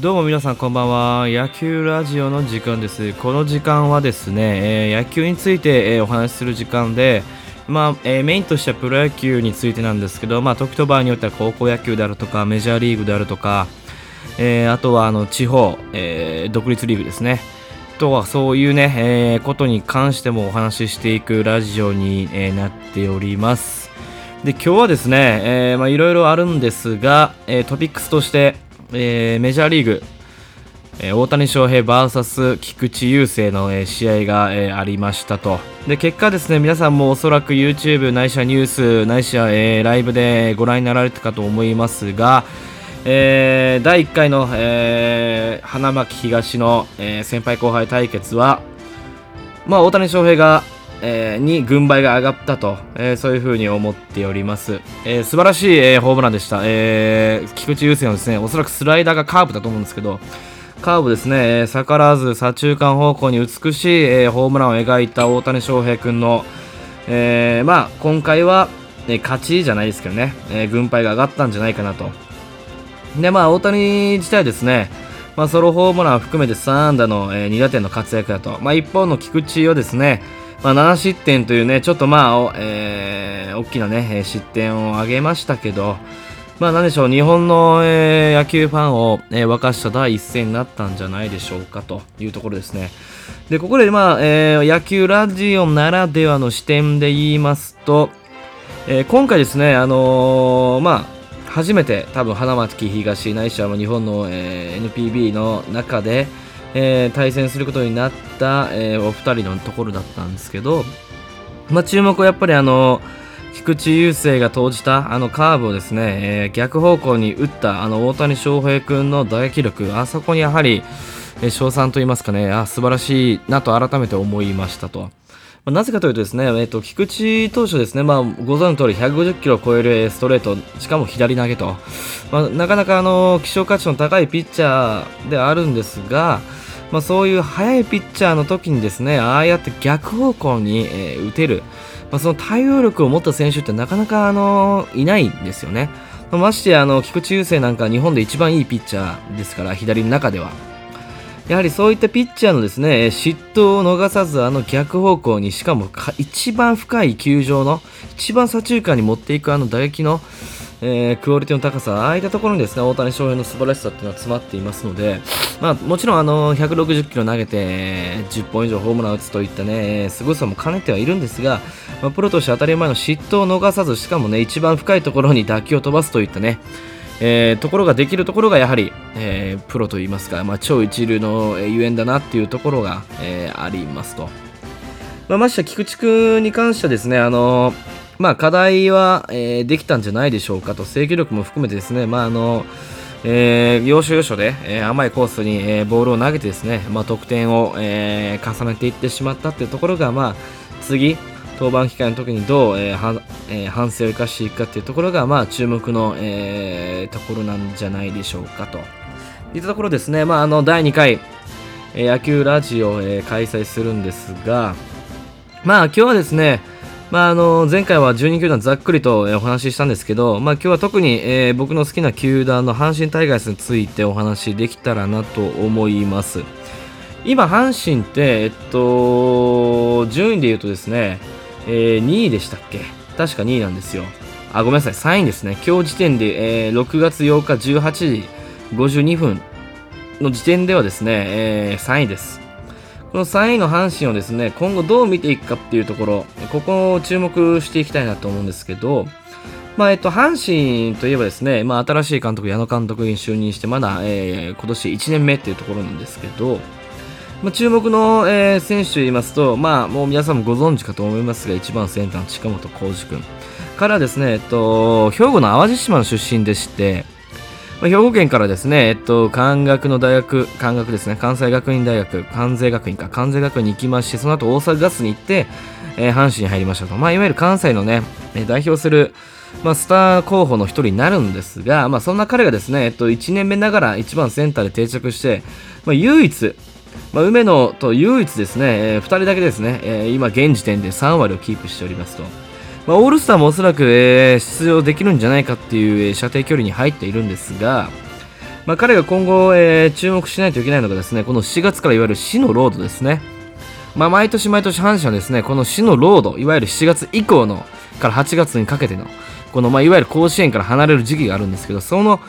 どうも皆さんこんばんは。野球ラジオの時間です。この時間はですね、えー野球について、えーお話しする時間でまあえーメインとしてはプロ野球についてなんですけど、まあ、時と場合によっては高校野球であるとかメジャーリーグであるとか、えーあとはあの地方、えー独立リーグですね。とはそういうね、えーことに関してもお話ししていくラジオに、えーなっております。で今日はですね、えーまあいろいろあるんですが、えートピックスとして、えーメジャーリーグ、えー大谷翔平 VS 菊池雄星の、えー試合が、えーありましたと。で結果ですね皆さんもおそらく YouTube ないしはニュースないしは、えーライブでご覧になられたかと思いますが、えー第1回の、えー花巻東の、えー先輩後輩対決は、まあ、大谷翔平が、えーに軍配が上がったと、えーそういうふうに思っております、えー素晴らしい、えーホームランでした、えー菊池雄星のですねおそらくスライダーがカーブだと思うんですけどカーブですね、えー逆らわず左中間方向に美しい、えーホームランを描いた大谷翔平君の、えーまあ、今回は、ね勝ちじゃないですけどね、えー軍配が上がったんじゃないかなと。で、まあ、大谷自体ですね、まあ、ソロホームランを含めて3安打の、えー2打点の活躍だと。まあ、一方の菊池はですね、まあ、7失点というね、ちょっとまあ、えー大きなね、失点を挙げましたけど、まあ、なんでしょう、日本の、えー野球ファンを、えー沸かした第一戦になったんじゃないでしょうかというところですね。で、ここで、まあ、えー野球ラジオならではの視点で言いますと、え今回ですね、あのまあ、初めて多分花巻東ないしは日本の、え NPB の中で、えー対戦することになった、えーお二人のところだったんですけど、まあ、注目はやっぱりあの菊池雄星が投じたあのカーブをですね、えー逆方向に打ったあの大谷翔平君の打撃力あそこにやはり、えー賞賛と言いますかねあ素晴らしいなと改めて思いましたと。まなぜかというとですね、えっと菊池投手ですね、まあ、ご存知の通り150キロを超えるストレート、しかも左投げと、まあ、なかなかあの希少価値の高いピッチャーであるんですが、まあ、そういう速いピッチャーの時にですね、ああやって逆方向に、え打てる、まあ、その対応力を持った選手ってなかなかあのいないんですよね。ましてあの菊池雄星なんか日本で一番いいピッチャーですから、左の中では。やはりそういったピッチャーのですね、えー失投を逃さずあの逆方向にしかも一番深い球場の一番左中間に持っていくあの打撃の、えークオリティの高さああいったところにですね大谷翔平の素晴らしさっていうのは詰まっていますので、まあ、もちろんあの160キロ投げて10本以上ホームランを打つといったね凄さも兼ねてはいるんですが、まあ、プロとして当たり前の失投を逃さずしかもね一番深いところに打球を飛ばすといったねえーところができるところがやはり、えープロといいますか、まあ、超一流の、ゆえんだなっていうところが、えーありますと。まあ、まして菊池君に関してはですね、あのまあ、課題は、えーできたんじゃないでしょうかと、制御力も含めてですね、まああのえー要所要所で、えー甘いコースに、えボールを投げてですね、まあ、得点を、え重ねていってしまったっていうところが、まあ、次、登板機会の時にどう、えーはえー反省を生かしていくかっていうところが、まあ、注目の、えーところなんじゃないでしょうかと。いったところですね、まあ、あの第2回、えー野球ラジオ、え開催するんですが、まあ今日はですね、まあ、あの前回は12球団ざっくりと、お話ししたんですけど、まあ、今日は特に、えー僕の好きな球団の阪神タイガースについてお話しできたらなと思います。今、阪神って、えっと、順位で言うとですね、えー2位でしたっけ？確か2位なんですよ。あ、ごめんなさい、3位ですね。今日時点で、えー6月8日18時52分の時点ではですね、えー3位です。この3位の阪神をですね、今後どう見ていくかっていうところ、ここを注目していきたいなと思うんですけど、まあ、えっと、阪神といえばですね、まあ、新しい監督、矢野監督に就任して、まだ、えー今年1年目っていうところなんですけど、まあ、注目の、えー選手と言いますと、まあ、もう皆さんもご存知かと思いますが、1番センターの近本浩二君からですね、えっと、兵庫の淡路島の出身でして、まあ、兵庫県からですね、えっと、関学の大学、関学ですね、関西学院大学、関西学院か、関西学院に行きまして、その後大阪ガスに行って、えー阪神に入りましたと。まあ、いわゆる関西のね、え代表する、まあ、スター候補の一人になるんですが、まあ、そんな彼がですね、えっと、1年目ながら1番センターで定着して、まあ、唯一、まあ、梅野と唯一ですね、え2人だけですね、えー今現時点で3割をキープしておりますと。まあ、オールスターもおそらく、えー出場できるんじゃないかっていう、えー射程距離に入っているんですが、まあ、彼が今後、えー、注目しないといけないのがですねこの4月からいわゆる死のロードですね。まあ、毎年毎年阪神はですねこの死のロードいわゆる7月以降のから8月にかけてのこの、まあ、いわゆる甲子園から離れる時期があるんですけどその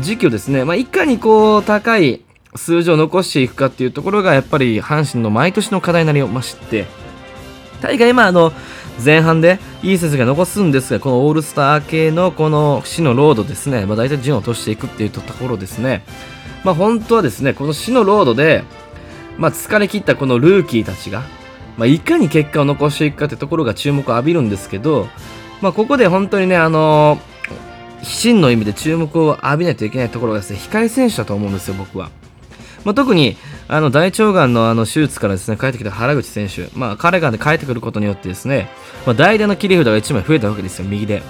時期をですね、まあ、いかにこう高い数字を残していくかっていうところがやっぱり阪神の毎年の課題になりまして大概まああの前半でいい成績が残すんですがこのオールスター系のこの死のロードですね、まあ、大体順を落としていくっていうところですね。まあ本当はですねこの死のロードでまあ疲れ切ったこのルーキーたちが、まあ、いかに結果を残していくかってところが注目を浴びるんですけどまあここで本当にねあのー、真の意味で注目を浴びないといけないところがですね控え選手だと思うんですよ僕は。まあ、特にあの大腸がんのあの手術からですね帰ってきた原口選手、まあ、彼が、ね、帰ってくることによってですね、まあ、代打の切り札が1枚増えたわけですよ、右で。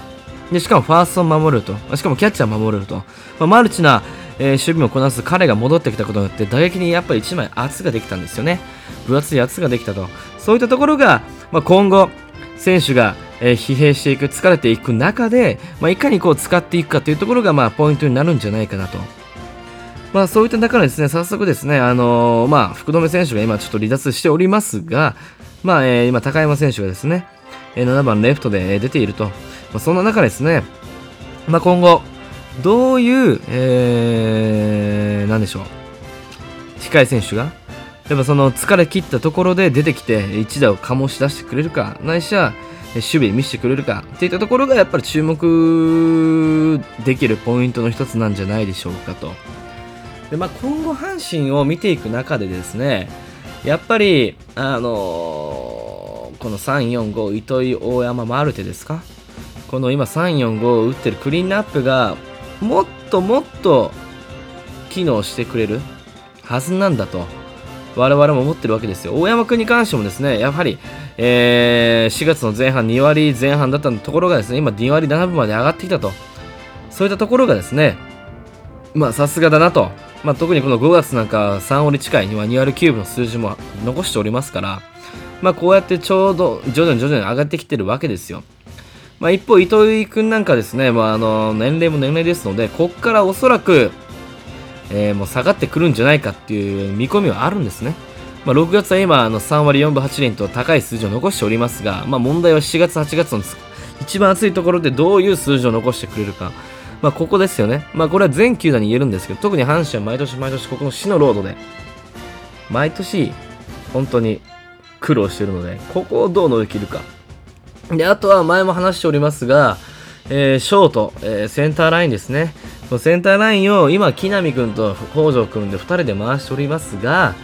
でしかもファーストを守ると、しかもキャッチャーを守れると、まあ、マルチな、えー、守備もこなす彼が戻ってきたことによって打撃にやっぱり1枚圧ができたんですよね。分厚い圧ができたと。そういったところが、まあ、今後、選手が、えー、疲弊していく、疲れていく中で、まあ、いかにこう使っていくかというところが、まあ、ポイントになるんじゃないかなと。まあ、そういった中でですね、早速ですね、あのー、まあ、福留選手が今ちょっと離脱しておりますが、まあ、えー、今、高山選手がですね、7番レフトで出ていると。まあ、そんな中ですね、まあ、今後、どういう、えー、なんでしょう、控え選手が、やっぱその疲れ切ったところで出てきて一打を醸し出してくれるか、ないしは守備見せてくれるかっていったところがやっぱり注目できるポイントの一つなんじゃないでしょうかと。で、まあ、今後阪神を見ていく中でですね、やっぱり、あのー、この3、4、5、糸井、大山、マルテですか？この今3、4、5を打ってるクリーンナップが、もっともっと機能してくれるはずなんだと、我々も思ってるわけですよ。大山君に関してもですね、やはり、えー、4月の前半2割前半だったところがですね、今2割7分まで上がってきたと。そういったところがですね、まあさすがだなとまあ、特にこの5月なんか3割近いには2割9分の数字も残しておりますから、まあ、こうやってちょうど徐々に徐々に上がってきてるわけですよ。まあ、一方、糸井君なんかですね、まあ、あの年齢も年齢ですので、ここからおそらく、えー、もう下がってくるんじゃないかっていう見込みはあるんですね。まあ、6月は今あの3割4分8厘と高い数字を残しておりますが、まあ、問題は7月8月の一番暑いところでどういう数字を残してくれるか。まあ、ここですよね。まあ、これは全球団に言えるんですけど、特に阪神は毎年毎年ここの死のロードで、毎年、本当に苦労してるので、ここをどう乗り切るか。で、あとは前も話しておりますが、えー、ショート、えー、センターラインですね。そのセンターラインを今、木浪君と北条君で2人で回しておりますが、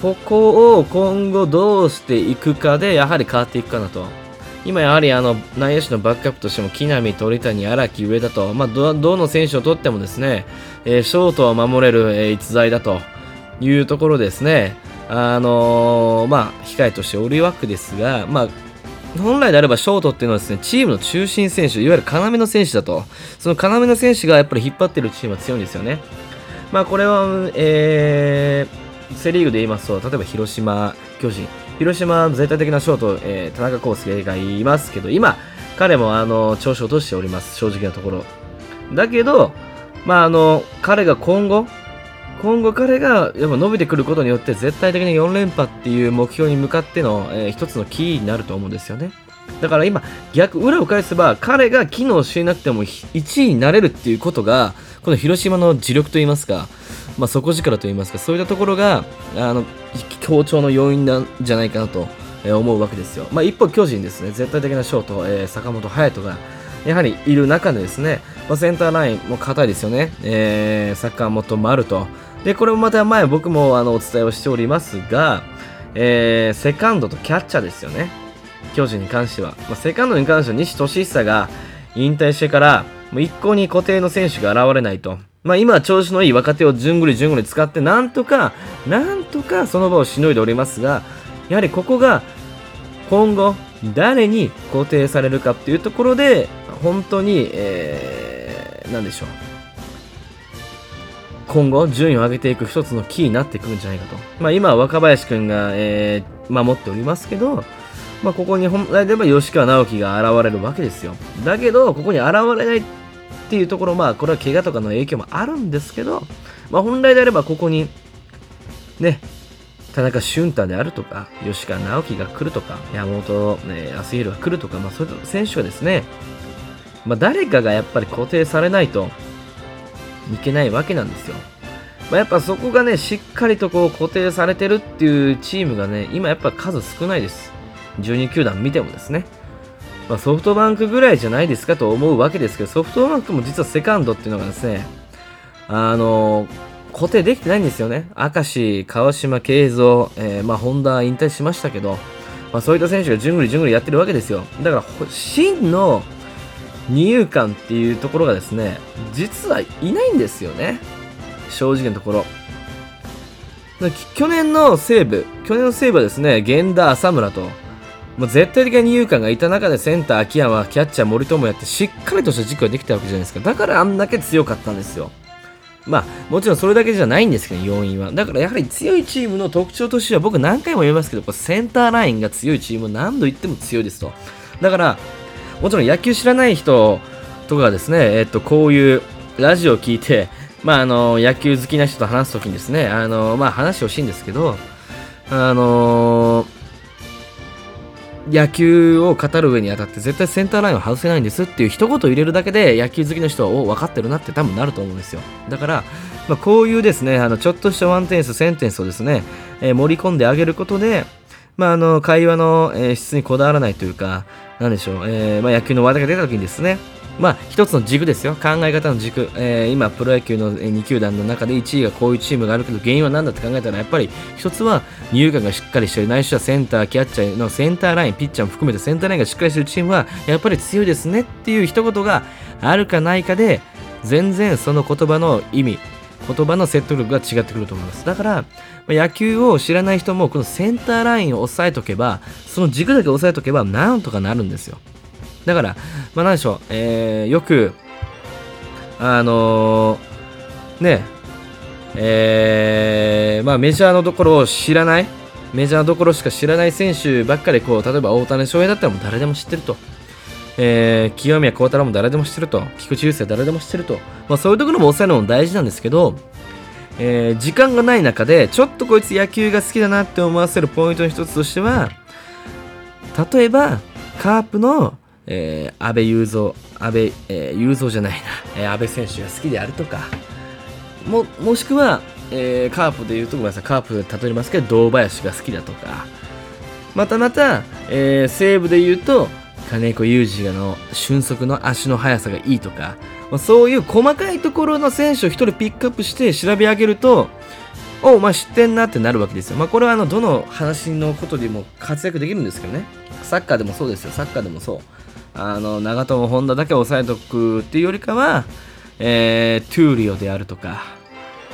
ここを今後どうしていくかで、やはり変わっていくかなと。今やはりあの内野手のバックアップとしても木浪、鳥谷、荒木、上田と、まあ、どの選手をとってもですね、えー、ショートを守れる、えー、逸材だというところですね、あのー、まあ、控えとしてオリワックですが、まあ、本来であればショートっていうのはですね、チームの中心選手、いわゆる要の選手だと、その要の選手がやっぱり引っ張っているチームは強いんですよね。まあ、これは、えー、セ・リーグで言いますと、例えば広島、巨人、広島全体的なショート、えー、田中康介がいますけど、今、彼もあの調子を落としております、正直なところ。だけど、まあ、あの彼が今後、今後彼がやっぱ伸びてくることによって絶対的に4連覇っていう目標に向かっての、えー、一つのキーになると思うんですよね。だから今、逆、裏を返せば、彼が機能しなくても1位になれるっていうことが、この広島の磁力といいますか、まあ、底力といいますか、そういったところが、あの、強調の要因なんじゃないかなと思うわけですよ。まあ、一方、巨人ですね、絶対的なショート、えー、坂本勇人が、やはりいる中でですね、まあ、センターラインも硬いですよね、えー、坂本丸と。で、これもまた前僕もあのお伝えをしておりますが、えー、セカンドとキャッチャーですよね。巨人に関しては。まあ、セカンドに関しては西俊久が引退してから、もう一向に固定の選手が現れないと。まあ、今、調子のいい若手を順繰り順繰り使って、なんとか、なんとかその場をしのいでおりますが、やはりここが今後、誰に固定されるかっていうところで、本当に、えー、なんでしょう。今後、順位を上げていく一つのキーになってくるんじゃないかと。まあ、今は若林君が、えー、守っておりますけど、まあ、ここに本来で言えば吉川直樹が現れるわけですよ。だけど、ここに現れないっていうところ、まあ、これは怪我とかの影響もあるんですけど、まあ、本来であればここに、ね、田中俊太であるとか、吉川直樹が来るとか、山本、ね、康弘が来るとか、まあ、そういう選手がですね、まあ、誰かがやっぱり固定されないといけないわけなんですよ。まあ、やっぱそこがね、しっかりとこう固定されてるっていうチームがね、今やっぱ数少ないです。12球団見てもですね。まあ、ソフトバンクぐらいじゃないですかと思うわけですけど、ソフトバンクも実はセカンドっていうのがですね、あの、固定できてないんですよね。明石、川島、慶三、えー、まあ、ホンダ引退しましたけど、まあ、そういった選手がじゅんぐりじゅんぐりやってるわけですよ。だから、真の二遊間っていうところがですね、実はいないんですよね。正直なところ。去年の西武、去年の西武はですね、源田、浅村と、もう絶対的な二遊間がいた中でセンター、秋山、キャッチャー、森友やってしっかりとした軸ができたわけじゃないですか。だからあんだけ強かったんですよ。まあ、もちろんそれだけじゃないんですけど、要因は。だからやはり強いチームの特徴としては、僕何回も言いますけど、センターラインが強いチーム何度言っても強いですと。だから、もちろん野球知らない人とかですね、えっと、こういうラジオを聞いて、まあ、あの、野球好きな人と話すときにですね、あの、まあ、話してほしいんですけど、あの野球を語る上にあたって絶対センターラインを外せないんですっていう一言入れるだけで野球好きの人はお分かってるなって多分なると思うんですよ。だから、まあ、こういうですねあのちょっとしたワンテンスセンテンスをですね、えー、盛り込んであげることでまあ、あの会話の、え、質にこだわらないというか、なんでしょう、えーまあ、野球の話題が出た時にですね、まあ、一つの軸ですよ。考え方の軸。えー、今、プロ野球の2球団の中で1位がこういうチームがあるけど、原因は何だって考えたら、やっぱり一つは、入荷がしっかりしてる、ないしはセンター、キャッチャーのセンターライン、ピッチャーも含めてセンターラインがしっかりしてるチームは、やっぱり強いですねっていう一言があるかないかで、全然その言葉の意味、言葉の説得力が違ってくると思います。だから、野球を知らない人も、このセンターラインを押さえとけば、その軸だけ押さえとけば、なんとかなるんですよ。だから、まあ、なんでしょう、えー、よく、あのー、ね、えー、まあ、メジャーのところを知らない、メジャーのところしか知らない選手ばっかり、こう、例えば大谷翔平だったらもう誰でも知ってると。えー、清宮幸太郎も誰でも知ってると、菊池雄星誰でも知ってると、まあ、そういうところも抑えるのも大事なんですけど、えー、時間がない中で、ちょっとこいつ野球が好きだなって思わせるポイントの一つとしては、例えば、カープの、えー、安倍雄三、安倍、えー、雄三じゃないな、えー、安倍選手が好きであるとか、も、もしくは、えー、カープで言うと、ごめんなさい、カープで例えますけど、堂林が好きだとか、またまた、えー、西武で言うと、金子侑司の俊足の足の速さがいいとか、まあ、そういう細かいところの選手を1人ピックアップして調べ上げると、おお前知ってんなってなるわけですよ。まあ、これはあのどの話のことでも活躍できるんですけどね。サッカーでもそうですよ。サッカーでもそう。あの長友、本田だけ押さえとくっていうよりかは、えー、闘莉王であるとか、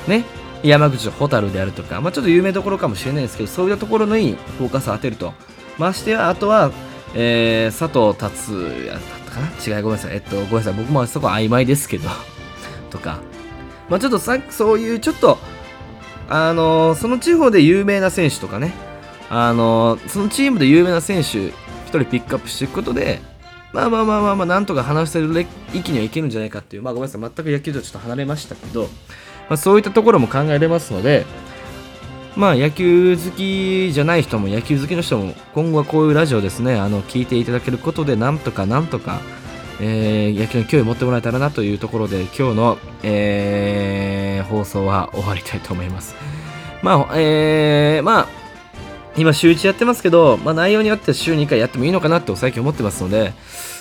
ね、山口蛍であるとか、まあ、ちょっと有名どころかもしれないですけど、そういうところにフォーカスを当てると。ましてや、あとは、えー、佐藤達也だったかな？違い、ごめんなさい。えっと、ごめんなさい。僕もそこ曖昧ですけど とか。まあちょっとさそういうちょっと、あのー、その地方で有名な選手とかね、あのー、そのチームで有名な選手、1人ピックアップしていくことで、まあまあまあまあまあ、なんとか話せる域にはいけるんじゃないかっていう、まあごめんなさい。全く野球とちょっと離れましたけど、まあそういったところも考えれますので、まあ野球好きじゃない人も野球好きの人も今後はこういうラジオですねあの聞いていただけることでなんとかなんとか、えー、野球に興味を持ってもらえたらなというところで今日の、えー、放送は終わりたいと思いますまあえー、まあ今週1やってますけど、まあ、内容によっては週2回やってもいいのかなって最近思ってますので、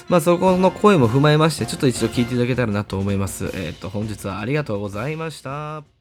まあ、そこの声も踏まえまして、ちょっと一度聞いていただけたらなと思います。えっ、ー、と、本日はありがとうございました。